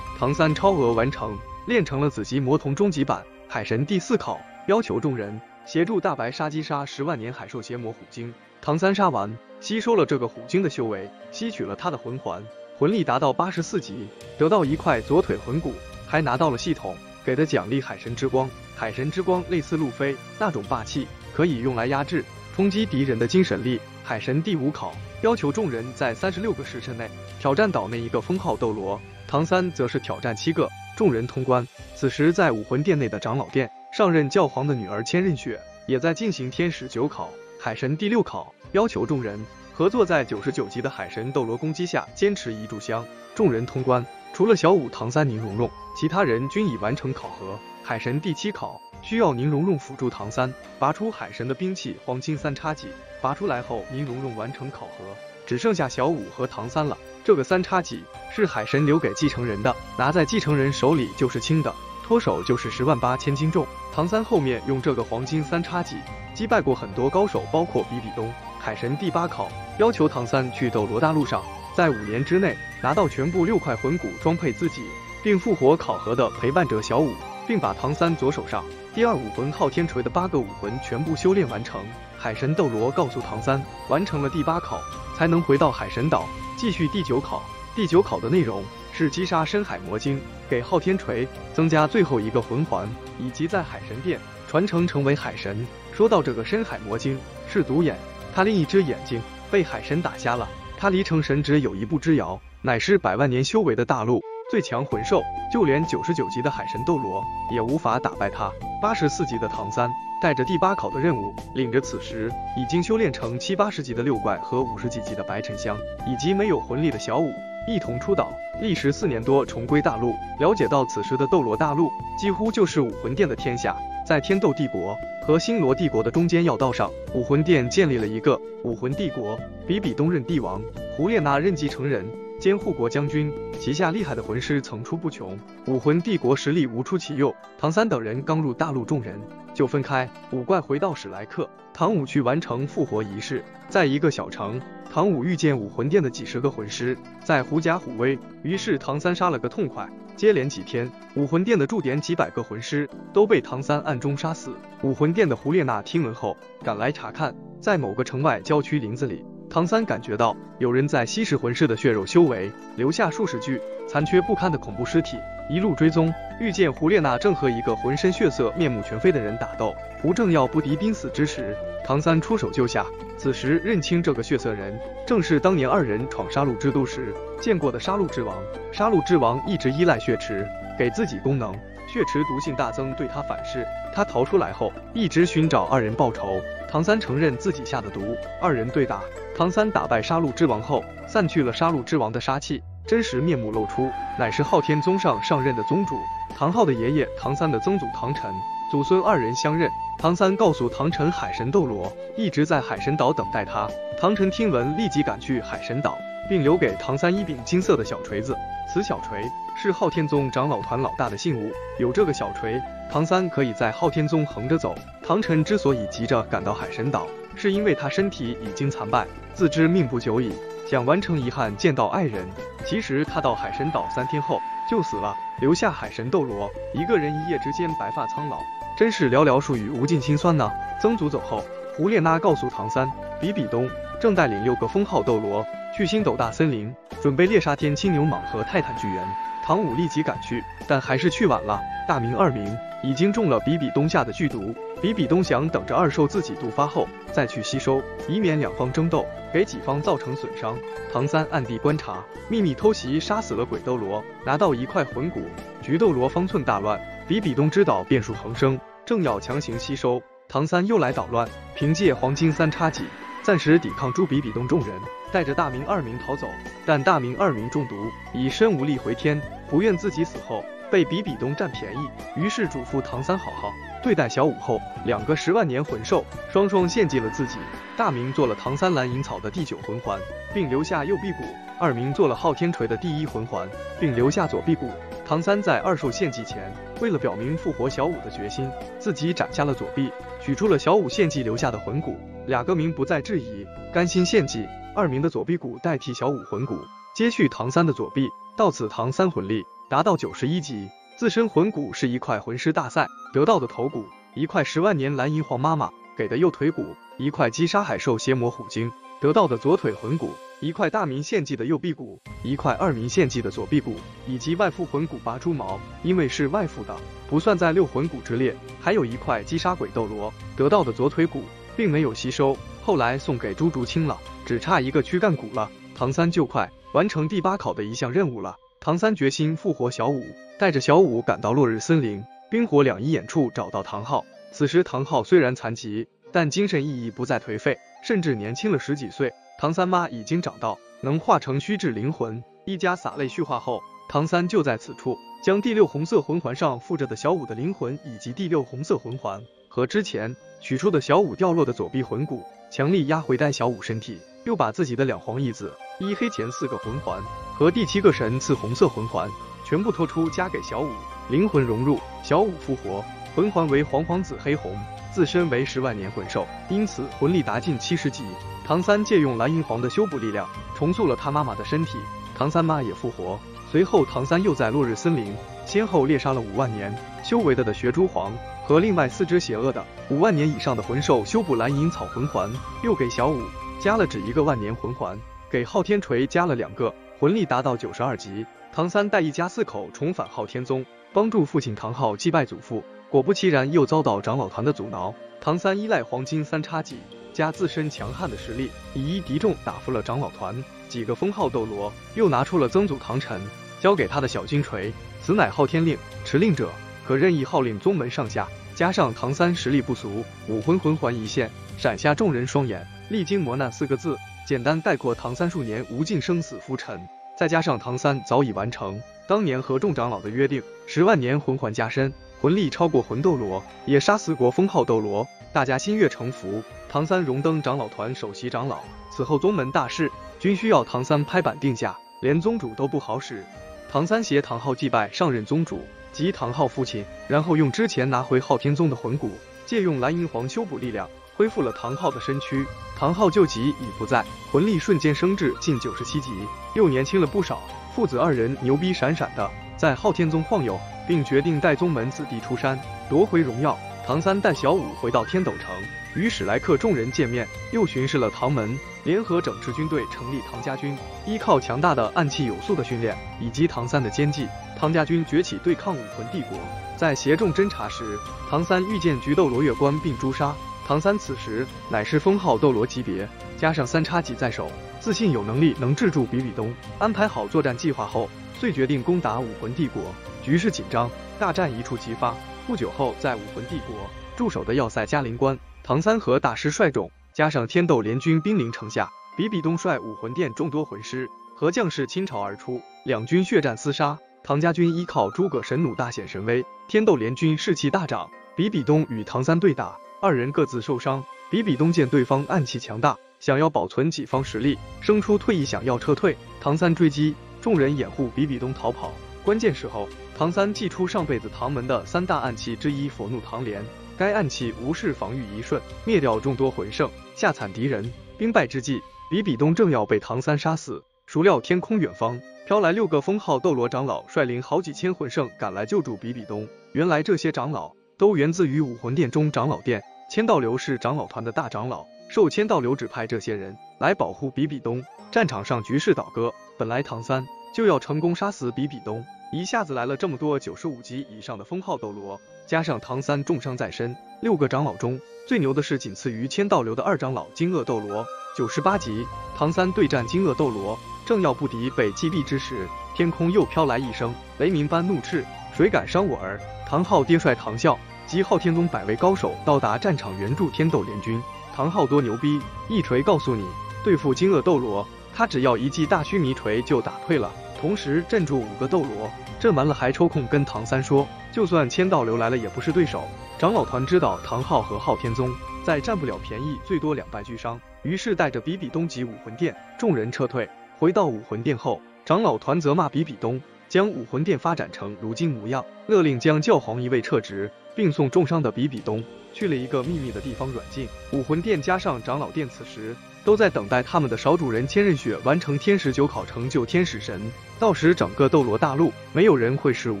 唐三超额完成，练成了紫极魔瞳终极版。海神第四考要求众人协助大白杀击杀十万年海兽邪魔虎鲸。唐三杀完。吸收了这个虎鲸的修为，吸取了他的魂环，魂力达到八十四级，得到一块左腿魂骨，还拿到了系统给的奖励海神之光。海神之光类似路飞那种霸气，可以用来压制、冲击敌人的精神力。海神第五考要求众人在三十六个时辰内挑战岛内一个封号斗罗，唐三则是挑战七个，众人通关。此时在武魂殿内的长老殿，上任教皇的女儿千仞雪也在进行天使九考。海神第六考要求众人合作，在九十九级的海神斗罗攻击下坚持一炷香。众人通关，除了小五、唐三、宁荣荣，其他人均已完成考核。海神第七考需要宁荣荣辅助唐三拔出海神的兵器黄金三叉戟。拔出来后，宁荣荣完成考核，只剩下小五和唐三了。这个三叉戟是海神留给继承人的，拿在继承人手里就是轻的。脱手就是十万八千斤重。唐三后面用这个黄金三叉戟击败过很多高手，包括比比东、海神第八考，要求唐三去斗罗大陆上，在五年之内拿到全部六块魂骨装配自己，并复活考核的陪伴者小五，并把唐三左手上第二武魂昊天锤的八个武魂全部修炼完成。海神斗罗告诉唐三，完成了第八考才能回到海神岛继续第九考。第九考的内容是击杀深海魔鲸，给昊天锤增加最后一个魂环，以及在海神殿传承成为海神。说到这个深海魔鲸是独眼，他另一只眼睛被海神打瞎了，他离成神只有一步之遥，乃是百万年修为的大陆最强魂兽，就连九十九级的海神斗罗也无法打败他。八十四级的唐三。带着第八考的任务，领着此时已经修炼成七八十级的六怪和五十几级的白沉香，以及没有魂力的小舞，一同出岛，历时四年多重归大陆。了解到此时的斗罗大陆几乎就是武魂殿的天下，在天斗帝国和星罗帝国的中间要道上，武魂殿建立了一个武魂帝国。比比东任帝王，胡列娜任继承人兼护国将军，旗下厉害的魂师层出不穷，武魂帝国实力无出其右。唐三等人刚入大陆，众人。就分开，五怪回到史莱克，唐武去完成复活仪式。在一个小城，唐武遇见武魂殿的几十个魂师在狐假虎威，于是唐三杀了个痛快。接连几天，武魂殿的驻点几百个魂师都被唐三暗中杀死。武魂殿的胡列娜听闻后赶来查看，在某个城外郊区林子里，唐三感觉到有人在吸食魂师的血肉修为，留下数十具残缺不堪的恐怖尸体。一路追踪，遇见胡列娜正和一个浑身血色、面目全非的人打斗。胡正要不敌濒死之时，唐三出手救下。此时认清这个血色人，正是当年二人闯杀戮之都时见过的杀戮之王。杀戮之王一直依赖血池给自己功能，血池毒性大增，对他反噬。他逃出来后，一直寻找二人报仇。唐三承认自己下的毒，二人对打。唐三打败杀戮之王后，散去了杀戮之王的杀气。真实面目露出，乃是昊天宗上上任的宗主唐昊的爷爷，唐三的曾祖唐晨，祖孙二人相认。唐三告诉唐晨，海神斗罗一直在海神岛等待他。唐晨听闻，立即赶去海神岛，并留给唐三一柄金色的小锤子。此小锤是昊天宗长老团老大的信物，有这个小锤，唐三可以在昊天宗横着走。唐晨之所以急着赶到海神岛，是因为他身体已经残败，自知命不久矣。想完成遗憾见到爱人，其实他到海神岛三天后就死了，留下海神斗罗一个人一夜之间白发苍老，真是寥寥数语，无尽心酸呢。曾祖走后，胡列娜告诉唐三，比比东正带领六个封号斗罗去星斗大森林，准备猎杀天青牛蟒和泰坦巨猿。唐武立即赶去，但还是去晚了。大明二明已经中了比比东下的剧毒。比比东想等着二兽自己毒发后再去吸收，以免两方争斗给己方造成损伤。唐三暗地观察，秘密偷袭，杀死了鬼斗罗，拿到一块魂骨。菊斗罗方寸大乱，比比东知道变数横生，正要强行吸收，唐三又来捣乱，凭借黄金三叉戟暂时抵抗住比比东众人，带着大明二明逃走。但大明二明中毒，已身无力回天，不愿自己死后。被比比东占便宜，于是嘱咐唐三好好对待小五后。两个十万年魂兽双双献祭了自己。大明做了唐三蓝银草的第九魂环，并留下右臂骨；二明做了昊天锤的第一魂环，并留下左臂骨。唐三在二兽献祭前，为了表明复活小五的决心，自己斩下了左臂，取出了小五献祭留下的魂骨。俩个明不再质疑，甘心献祭二明的左臂骨代替小五魂骨，接续唐三的左臂。到此，唐三魂力。达到九十一级，自身魂骨是一块魂师大赛得到的头骨，一块十万年蓝银皇妈妈给的右腿骨，一块击杀海兽邪魔虎鲸得到的左腿魂骨，一块大明献祭的右臂骨，一块二明献祭的左臂骨，以及外附魂骨拔猪毛，因为是外附的，不算在六魂骨之列。还有一块击杀鬼斗罗得到的左腿骨，并没有吸收，后来送给朱竹清了，只差一个躯干骨了。唐三就快完成第八考的一项任务了。唐三决心复活小五，带着小五赶到落日森林冰火两仪眼处找到唐昊。此时唐昊虽然残疾，但精神意义不再颓废，甚至年轻了十几岁。唐三妈已经长到能化成虚质灵魂。一家洒泪叙话后，唐三就在此处将第六红色魂环上附着的小五的灵魂，以及第六红色魂环和之前取出的小五掉落的左臂魂骨强力压回丹小五身体，又把自己的两黄一紫一黑前四个魂环。和第七个神赐红色魂环全部拖出，加给小五。灵魂融入，小五复活，魂环为黄黄紫黑红，自身为十万年魂兽，因此魂力达近七十级。唐三借用蓝银皇的修补力量，重塑了他妈妈的身体，唐三妈也复活。随后，唐三又在落日森林先后猎杀了五万年修为的的血蛛皇和另外四只邪恶的五万年以上的魂兽，修补蓝银草魂环，又给小五加了只一个万年魂环，给昊天锤加了两个，魂力达到九十二级。唐三带一家四口重返昊天宗，帮助父亲唐昊祭拜祖父。果不其然，又遭到长老团的阻挠。唐三依赖黄金三叉戟加自身强悍的实力，以一敌众，打服了长老团几个封号斗罗。又拿出了曾祖唐晨交给他的小金锤，此乃昊天令，持令者可任意号令宗门上下。加上唐三实力不俗，武魂魂环一现，闪瞎众人双眼。历经磨难四个字，简单概括唐三数年无尽生死浮沉。再加上唐三早已完成当年和众长老的约定，十万年魂环加身，魂力超过魂斗罗，也杀死国封号斗罗，大家心悦诚服。唐三荣登长老团首席长老，此后宗门大事均需要唐三拍板定下，连宗主都不好使。唐三携唐昊祭拜上任宗主及唐昊父亲，然后用之前拿回昊天宗的魂骨，借用蓝银皇修补力量，恢复了唐昊的身躯。唐昊旧疾已不在，魂力瞬间升至近九十七级，又年轻了不少。父子二人牛逼闪闪的，在昊天宗晃悠，并决定带宗门子弟出山夺回荣耀。唐三带小五回到天斗城，与史莱克众人见面，又巡视了唐门，联合整支军队成立唐家军。依靠强大的暗器有素的训练，以及唐三的奸计，唐家军崛起对抗武魂帝国。在协众侦查时，唐三遇见菊斗罗月关并诛杀。唐三此时乃是封号斗罗级别，加上三叉戟在手，自信有能力能制住比比东。安排好作战计划后，遂决定攻打武魂帝国。局势紧张，大战一触即发。不久后，在武魂帝国驻守的要塞嘉陵关，唐三和大师率众，加上天斗联军兵临城下，比比东率武魂殿众多魂师和将士倾巢而出，两军血战厮杀。唐家军依靠诸葛神弩大显神威，天斗联军士气大涨。比比东与唐三对打。二人各自受伤，比比东见对方暗器强大，想要保存己方实力，生出退意，想要撤退。唐三追击，众人掩护比比东逃跑。关键时候，唐三祭出上辈子唐门的三大暗器之一佛怒唐莲，该暗器无视防御一瞬，灭掉众多魂圣，吓惨敌人。兵败之际，比比东正要被唐三杀死，孰料天空远方飘来六个封号斗罗长老，率领好几千魂圣赶来救助比比东。原来这些长老。都源自于武魂殿中长老殿，千道流是长老团的大长老，受千道流指派，这些人来保护比比东。战场上局势倒戈，本来唐三就要成功杀死比比东，一下子来了这么多九十五级以上的封号斗罗，加上唐三重伤在身，六个长老中最牛的是仅次于千道流的二长老金鳄斗罗，九十八级。唐三对战金鳄斗罗，正要不敌被击毙之时，天空又飘来一声雷鸣般怒斥：“谁敢伤我儿？”唐昊爹帅唐啸及昊天宗百位高手到达战场援助天斗联军。唐昊多牛逼，一锤告诉你，对付金鳄斗罗，他只要一记大须弥锤就打退了，同时镇住五个斗罗。镇完了还抽空跟唐三说，就算千道流来了也不是对手。长老团知道唐昊和昊天宗再占不了便宜，最多两败俱伤，于是带着比比东及武魂殿，众人撤退。回到武魂殿后，长老团责骂比比东。将武魂殿发展成如今模样，勒令将教皇一位撤职，并送重伤的比比东去了一个秘密的地方软禁。武魂殿加上长老殿此时都在等待他们的少主人千仞雪完成天使九考，成就天使神。到时整个斗罗大陆没有人会是武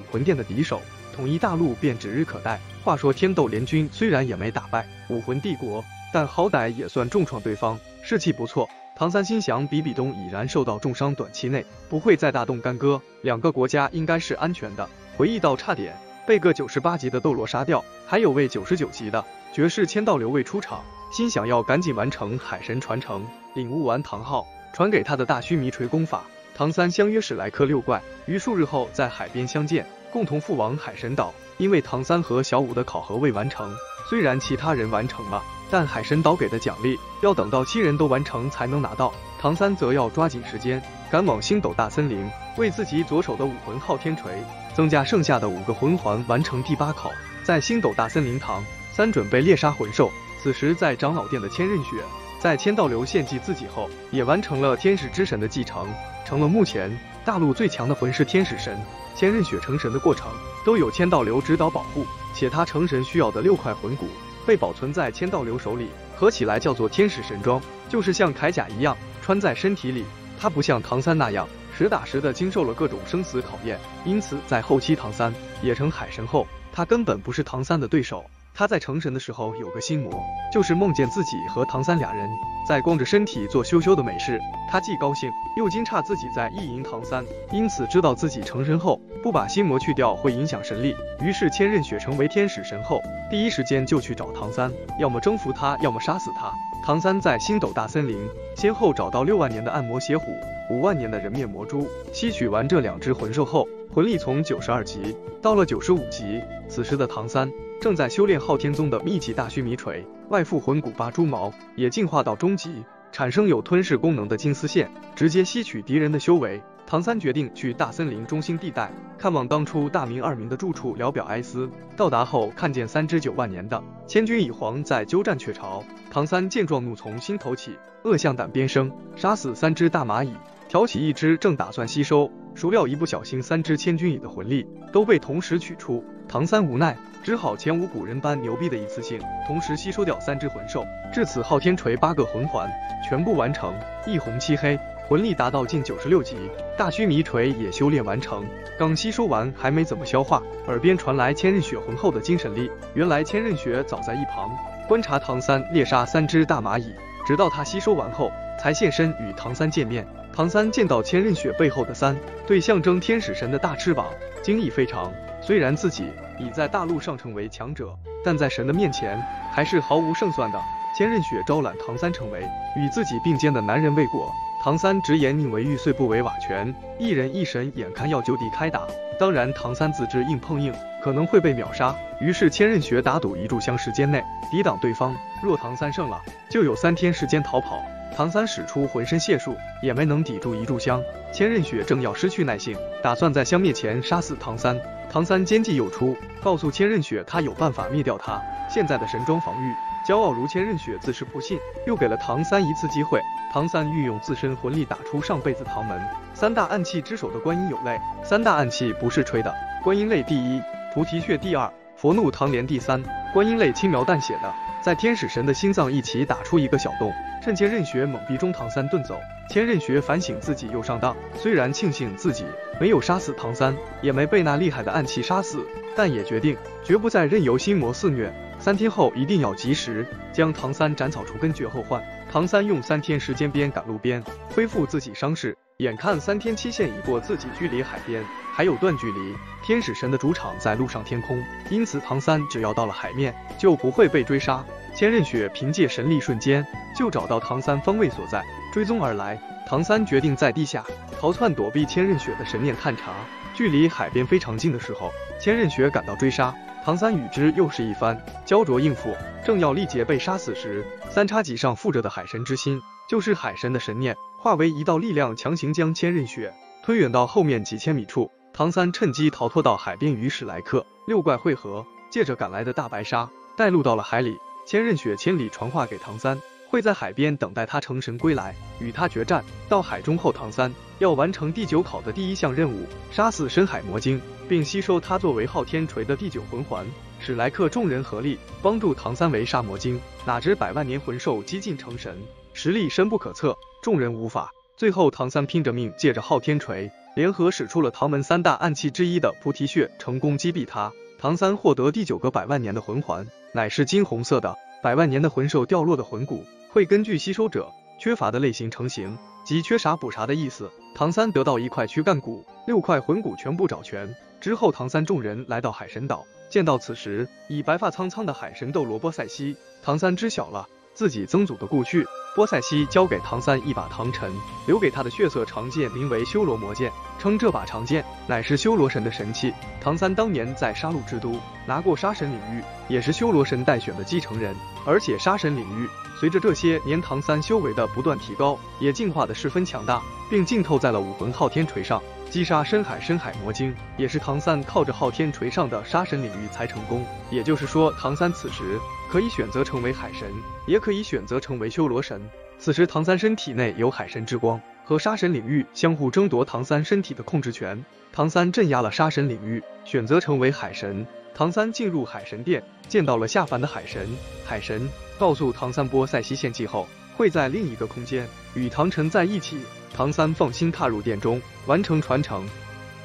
魂殿的敌手，统一大陆便指日可待。话说天斗联军虽然也没打败武魂帝国，但好歹也算重创对方，士气不错。唐三心想，比比东已然受到重伤，短期内不会再大动干戈，两个国家应该是安全的。回忆到差点被个九十八级的斗罗杀掉，还有位九十九级的绝世千道流未出场，心想要赶紧完成海神传承，领悟完唐昊传给他的大须弥锤功法。唐三相约史莱克六怪于数日后在海边相见，共同赴往海神岛。因为唐三和小五的考核未完成，虽然其他人完成了。但海神岛给的奖励要等到七人都完成才能拿到，唐三则要抓紧时间赶往星斗大森林，为自己左手的武魂昊天锤增加剩下的五个魂环，完成第八考。在星斗大森林，唐三准备猎杀魂兽。此时在长老殿的千仞雪在千道流献祭自己后，也完成了天使之神的继承，成了目前大陆最强的魂师天使神。千仞雪成神的过程都有千道流指导保护，且他成神需要的六块魂骨被保存在千道流手里，合起来叫做天使神装，就是像铠甲一样穿在身体里。他不像唐三那样实打实的经受了各种生死考验，因此在后期唐三也成海神后，他根本不是唐三的对手。他在成神的时候有个心魔，就是梦见自己和唐三俩人在光着身体做羞羞的美事。他既高兴又惊诧自己在意淫唐三，因此知道自己成神后不把心魔去掉会影响神力，于是千仞雪成为天使神后，第一时间就去找唐三，要么征服他，要么杀死他。唐三在星斗大森林先后找到六万年的暗魔邪虎，五万年的人面魔蛛，吸取完这两只魂兽后，魂力从九十二级到了九十五级。此时的唐三。正在修炼昊天宗的秘籍大须弥锤，外附魂骨八蛛毛，也进化到中级，产生有吞噬功能的金丝线，直接吸取敌人的修为。唐三决定去大森林中心地带看望当初大明二明的住处，聊表哀思。到达后，看见三只九万年的千钧蚁皇在鸠占鹊巢。唐三见状，怒从心头起，恶向胆边生，杀死三只大蚂蚁，挑起一只正打算吸收，孰料一不小心，三只千钧蚁的魂力都被同时取出。唐三无奈，只好前无古人般牛逼的一次性同时吸收掉三只魂兽。至此，昊天锤八个魂环全部完成，一红七黑，魂力达到近九十六级。大须弥锤也修炼完成，刚吸收完还没怎么消化，耳边传来千仞雪浑厚的精神力。原来千仞雪早在一旁观察唐三猎杀三只大蚂蚁，直到他吸收完后才现身与唐三见面。唐三见到千仞雪背后的三对象征天使神的大翅膀，惊异非常。虽然自己已在大陆上成为强者，但在神的面前还是毫无胜算的。千仞雪招揽唐三成为与自己并肩的男人未果，唐三直言宁为玉碎不为瓦全。一人一神眼看要就地开打，当然唐三自知硬碰硬可能会被秒杀，于是千仞雪打赌一炷香时间内抵挡对方，若唐三胜了，就有三天时间逃跑。唐三使出浑身解数，也没能抵住一炷香。千仞雪正要失去耐性，打算在香灭前杀死唐三。唐三奸计又出，告诉千仞雪他有办法灭掉他现在的神装防御。骄傲如千仞雪自是不信，又给了唐三一次机会。唐三运用自身魂力打出上辈子唐门三大暗器之首的观音有泪。三大暗器不是吹的，观音泪第一，菩提血第二，佛怒唐莲第三。观音泪轻描淡写的在天使神的心脏一起打出一个小洞。趁千仞雪懵逼中唐三遁走，千仞雪反省自己又上当。虽然庆幸自己没有杀死唐三，也没被那厉害的暗器杀死，但也决定绝不再任由心魔肆虐。三天后一定要及时将唐三斩草除根，绝后患。唐三用三天时间边赶路边恢复自己伤势。眼看三天期限已过，自己距离海边还有段距离。天使神的主场在陆上天空，因此唐三只要到了海面，就不会被追杀。千仞雪凭借神力，瞬间就找到唐三方位所在，追踪而来。唐三决定在地下逃窜，躲避千仞雪的神念探查。距离海边非常近的时候，千仞雪赶到追杀唐三，与之又是一番焦灼应付。正要力竭被杀死时，三叉戟上附着的海神之心，就是海神的神念，化为一道力量，强行将千仞雪推远到后面几千米处。唐三趁机逃脱到海边，与史莱克六怪汇合，借着赶来的大白鲨带路到了海里。千仞雪千里传话给唐三，会在海边等待他成神归来，与他决战。到海中后，唐三要完成第九考的第一项任务，杀死深海魔鲸，并吸收它作为昊天锤的第九魂环。史莱克众人合力帮助唐三围杀魔鲸，哪知百万年魂兽几近成神，实力深不可测，众人无法。最后，唐三拼着命，借着昊天锤，联合使出了唐门三大暗器之一的菩提血，成功击毙他。唐三获得第九个百万年的魂环，乃是金红色的。百万年的魂兽掉落的魂骨，会根据吸收者缺乏的类型成型，即缺啥补啥的意思。唐三得到一块躯干骨，六块魂骨全部找全之后，唐三众人来到海神岛，见到此时已白发苍苍的海神斗罗波塞西，唐三知晓了自己曾祖的故去。波塞西交给唐三一把唐尘，留给他的血色长剑，名为修罗魔剑，称这把长剑乃是修罗神的神器。唐三当年在杀戮之都拿过杀神领域，也是修罗神待选的继承人。而且杀神领域随着这些年唐三修为的不断提高，也进化的十分强大，并浸透在了武魂昊天锤上。击杀深海深海魔晶，也是唐三靠着昊天锤上的杀神领域才成功。也就是说，唐三此时可以选择成为海神，也可以选择成为修罗神。此时唐三身体内有海神之光和杀神领域相互争夺唐三身体的控制权。唐三镇压了杀神领域，选择成为海神。唐三进入海神殿，见到了下凡的海神。海神告诉唐三，波塞西献祭后会在另一个空间与唐晨在一起。唐三放心踏入殿中，完成传承。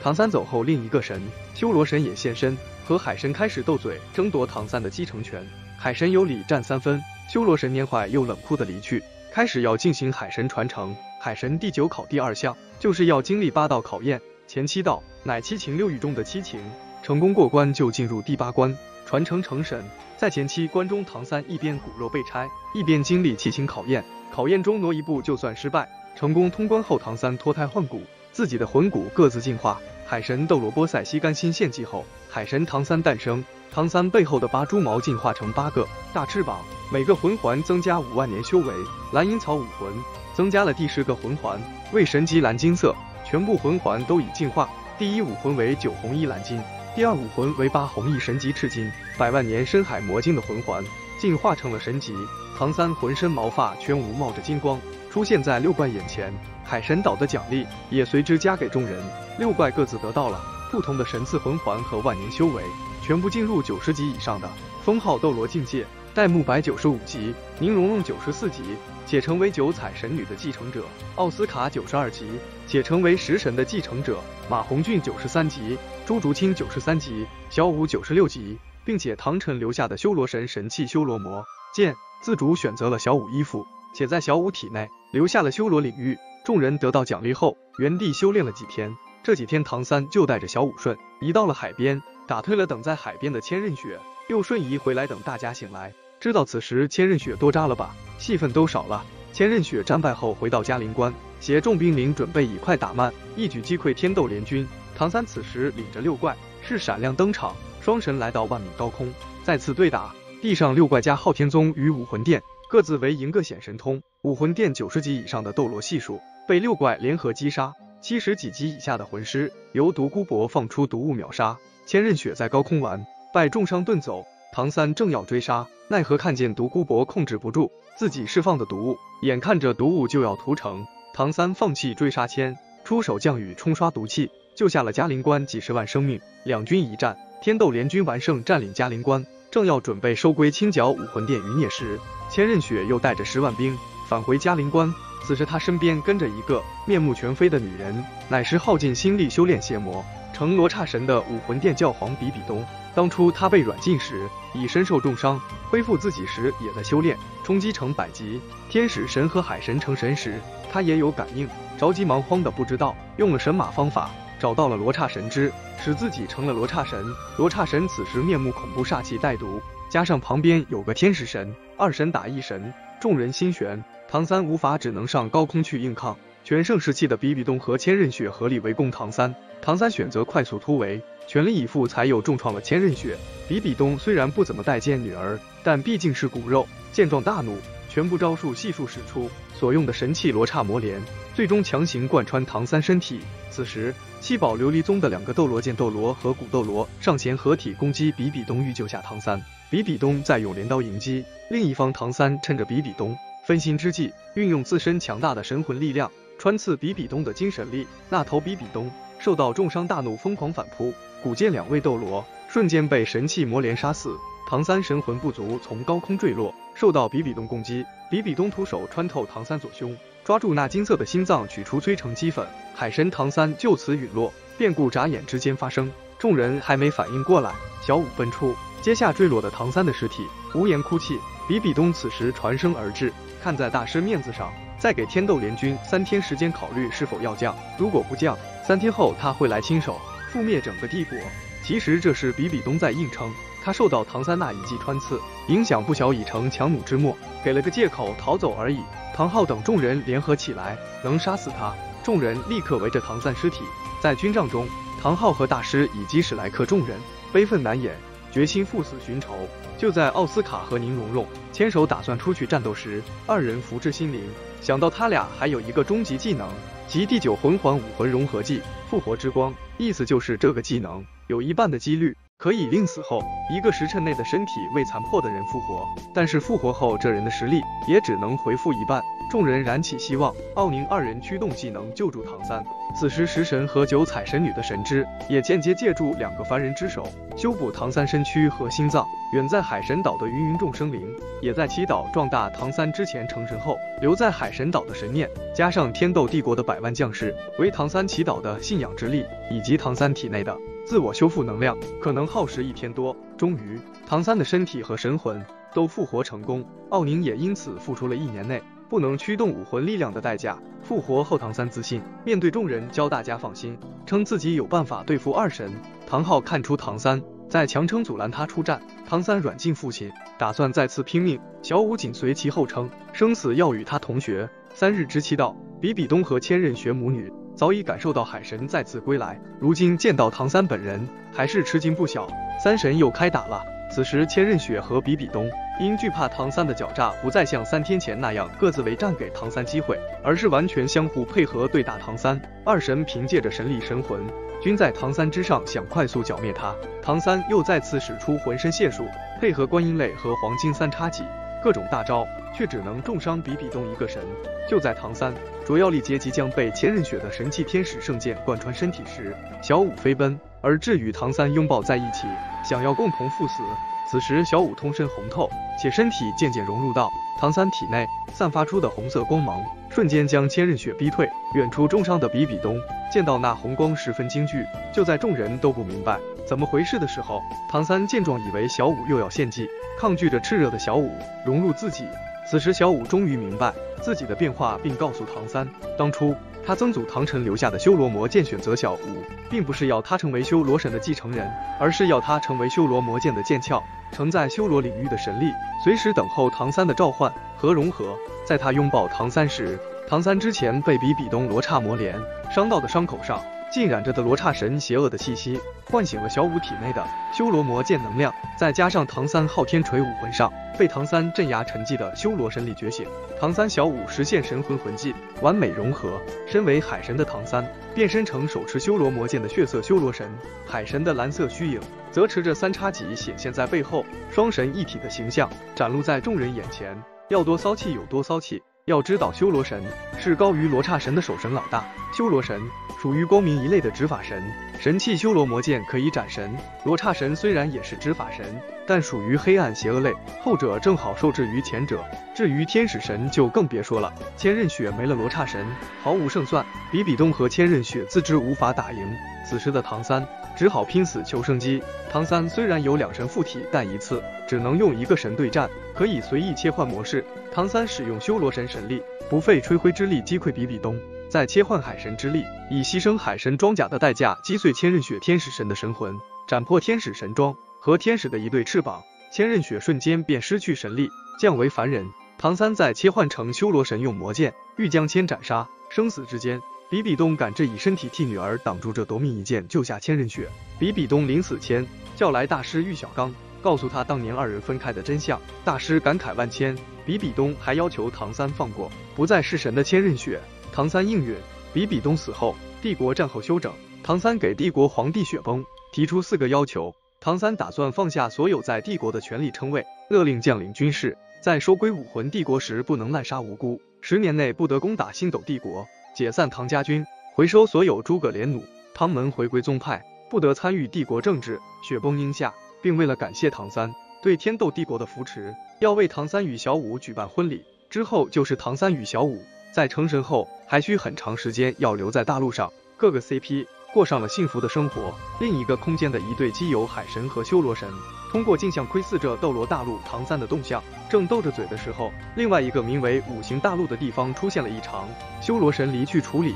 唐三走后，另一个神修罗神也现身，和海神开始斗嘴，争夺唐三的继承权。海神有理占三分，修罗神拈坏又冷酷的离去，开始要进行海神传承。海神第九考第二项就是要经历八道考验，前七道乃七情六欲中的七情。成功过关就进入第八关，传承成神。在前期关中，唐三一边骨肉被拆，一边经历七情考验。考验中挪一步就算失败，成功通关后，唐三脱胎换骨，自己的魂骨各自进化。海神斗罗波塞西甘心献祭后，海神唐三诞生。唐三背后的八蛛毛进化成八个大翅膀，每个魂环增加五万年修为。蓝银草武魂增加了第十个魂环，为神级蓝金色，全部魂环都已进化。第一武魂为九红一蓝金。第二武魂为八红一神级赤金，百万年深海魔晶的魂环进化成了神级。唐三浑身毛发全无冒着金光，出现在六怪眼前。海神岛的奖励也随之加给众人，六怪各自得到了不同的神赐魂环和万年修为，全部进入九十级以上的封号斗罗境界。戴沐白九十五级，宁荣荣九十四级，且成为九彩神女的继承者；奥斯卡九十二级，且成为食神的继承者；马红俊九十三级，朱竹清九十三级，小舞九十六级，并且唐晨留下的修罗神神器修罗魔剑，自主选择了小舞衣服，且在小舞体内留下了修罗领域。众人得到奖励后，原地修炼了几天。这几天，唐三就带着小舞顺移到了海边，打退了等在海边的千仞雪。又瞬移回来，等大家醒来，知道此时千仞雪多扎了吧，戏份都少了。千仞雪战败后回到嘉陵关，携众兵临，准备以快打慢，一举击溃天斗联军。唐三此时领着六怪是闪亮登场，双神来到万米高空，再次对打。地上六怪加昊天宗与武魂殿各自为赢个显神通。武魂殿九十级以上的斗罗系数被六怪联合击杀，七十几级以下的魂师由独孤博放出毒雾秒杀。千仞雪在高空玩。败重伤遁走，唐三正要追杀，奈何看见独孤博控制不住自己释放的毒雾，眼看着毒雾就要屠城，唐三放弃追杀千，出手降雨冲刷毒气，救下了嘉陵关几十万生命。两军一战，天斗联军完胜，占领嘉陵关，正要准备收归清剿武魂殿余孽时，千仞雪又带着十万兵返回嘉陵关。此时他身边跟着一个面目全非的女人，乃是耗尽心力修炼邪魔成罗刹神的武魂殿教皇比比东。当初他被软禁时已身受重伤，恢复自己时也在修炼，冲击成百级天使神和海神成神时，他也有感应，着急忙慌的不知道用了神马方法找到了罗刹神之，使自己成了罗刹神。罗刹神此时面目恐怖，煞气带毒，加上旁边有个天使神，二神打一神，众人心悬，唐三无法，只能上高空去硬抗。全盛时期的比比东和千仞雪合力围攻唐三，唐三选择快速突围。全力以赴，才有重创了千仞雪。比比东虽然不怎么待见女儿，但毕竟是骨肉。见状大怒，全部招数悉数使出，所用的神器罗刹魔镰，最终强行贯穿唐三身体。此时，七宝琉璃宗的两个斗罗剑斗罗和古斗罗上前合体攻击比比东，欲救下唐三。比比东在用镰刀迎击，另一方唐三趁着比比东分心之际，运用自身强大的神魂力量穿刺比比东的精神力。那头比比东受到重伤，大怒，疯狂反扑。古剑两位斗罗瞬间被神器魔莲杀死，唐三神魂不足，从高空坠落，受到比比东攻击。比比东徒手穿透唐三左胸，抓住那金色的心脏，取出催成齑粉。海神唐三就此陨落。变故眨眼之间发生，众人还没反应过来，小舞奔出，接下坠落的唐三的尸体，无言哭泣。比比东此时传声而至，看在大师面子上，再给天斗联军三天时间考虑是否要降，如果不降，三天后他会来亲手。覆灭整个帝国，其实这是比比东在硬撑。他受到唐三那一记穿刺，影响不小，已成强弩之末，给了个借口逃走而已。唐昊等众人联合起来，能杀死他。众人立刻围着唐三尸体。在军帐中，唐昊和大师以及史莱克众人悲愤难掩，决心赴死寻仇。就在奥斯卡和宁荣荣牵手打算出去战斗时，二人福至心灵，想到他俩还有一个终极技能。即第九魂环武魂融合技复活之光，意思就是这个技能有一半的几率。可以令死后一个时辰内的身体未残破的人复活，但是复活后这人的实力也只能回复一半。众人燃起希望，奥宁二人驱动技能救助唐三。此时食神和九彩神女的神之也间接借助两个凡人之手修补唐三身躯和心脏。远在海神岛的芸芸众生灵也在祈祷壮大唐三之前成神后留在海神岛的神念，加上天斗帝国的百万将士为唐三祈祷的信仰之力，以及唐三体内的。自我修复能量可能耗时一天多，终于唐三的身体和神魂都复活成功。奥宁也因此付出了一年内不能驱动武魂力量的代价。复活后，唐三自信面对众人，教大家放心，称自己有办法对付二神。唐昊看出唐三在强撑阻拦他出战，唐三软禁父亲，打算再次拼命。小五紧随其后称生死要与他同学。三日之期到，比比东和千仞雪母女。早已感受到海神再次归来，如今见到唐三本人，还是吃惊不小。三神又开打了。此时千仞雪和比比东因惧怕唐三的狡诈，不再像三天前那样各自为战给唐三机会，而是完全相互配合对打唐三。二神凭借着神力神魂，均在唐三之上，想快速剿灭他。唐三又再次使出浑身解数，配合观音泪和黄金三叉戟，各种大招。却只能重伤比比东一个神。就在唐三卓要力竭即将被千仞雪的神器天使圣剑贯穿身体时，小舞飞奔而至，与唐三拥抱在一起，想要共同赴死。此时小舞通身红透，且身体渐渐融入到唐三体内，散发出的红色光芒瞬间将千仞雪逼退。远处重伤的比比东见到那红光，十分惊惧。就在众人都不明白怎么回事的时候，唐三见状以为小舞又要献祭，抗拒着炽热的小舞融入自己。此时，小五终于明白自己的变化，并告诉唐三，当初他曾祖唐晨留下的修罗魔剑选择小五，并不是要他成为修罗神的继承人，而是要他成为修罗魔剑的剑鞘，承载修罗领域的神力，随时等候唐三的召唤和融合。在他拥抱唐三时，唐三之前被比比东罗刹魔莲伤到的伤口上。浸染着的罗刹神邪恶的气息，唤醒了小五体内的修罗魔剑能量，再加上唐三昊天锤武魂上被唐三镇压沉寂的修罗神力觉醒，唐三小五实现神魂魂技完美融合。身为海神的唐三变身成手持修罗魔剑的血色修罗神，海神的蓝色虚影则持着三叉戟显现在背后，双神一体的形象展露在众人眼前，要多骚气有多骚气。要知道，修罗神是高于罗刹神的守神老大。修罗神属于光明一类的执法神，神器修罗魔剑可以斩神。罗刹神虽然也是执法神，但属于黑暗邪恶类，后者正好受制于前者。至于天使神就更别说了，千仞雪没了罗刹神，毫无胜算。比比东和千仞雪自知无法打赢，此时的唐三只好拼死求生机。唐三虽然有两神附体，但一次只能用一个神对战，可以随意切换模式。唐三使用修罗神神力，不费吹灰之力击溃比比东，再切换海神之力，以牺牲海神装甲的代价击碎千仞雪天使神的神魂，斩破天使神装和天使的一对翅膀，千仞雪瞬间便失去神力，降为凡人。唐三再切换成修罗神，用魔剑欲将千斩杀。生死之间，比比东赶着以身体替女儿挡住这夺命一剑，救下千仞雪。比比东临死前叫来大师玉小刚。告诉他当年二人分开的真相，大师感慨万千。比比东还要求唐三放过不再是神的千仞雪，唐三应允。比比东死后，帝国战后休整，唐三给帝国皇帝雪崩提出四个要求。唐三打算放下所有在帝国的权力称谓，勒令将领军士在收归武魂帝国时不能滥杀无辜，十年内不得攻打星斗帝国，解散唐家军，回收所有诸葛连弩，唐门回归宗派，不得参与帝国政治。雪崩应下。并为了感谢唐三对天斗帝国的扶持，要为唐三与小舞举办婚礼。之后就是唐三与小舞在成神后，还需很长时间要留在大陆上，各个 CP 过上了幸福的生活。另一个空间的一对基友海神和修罗神，通过镜像窥视着斗罗大陆唐三的动向，正斗着嘴的时候，另外一个名为五行大陆的地方出现了异常，修罗神离去处理。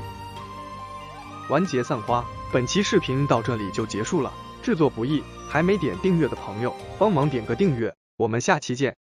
完结散花，本期视频到这里就结束了。制作不易，还没点订阅的朋友，帮忙点个订阅，我们下期见。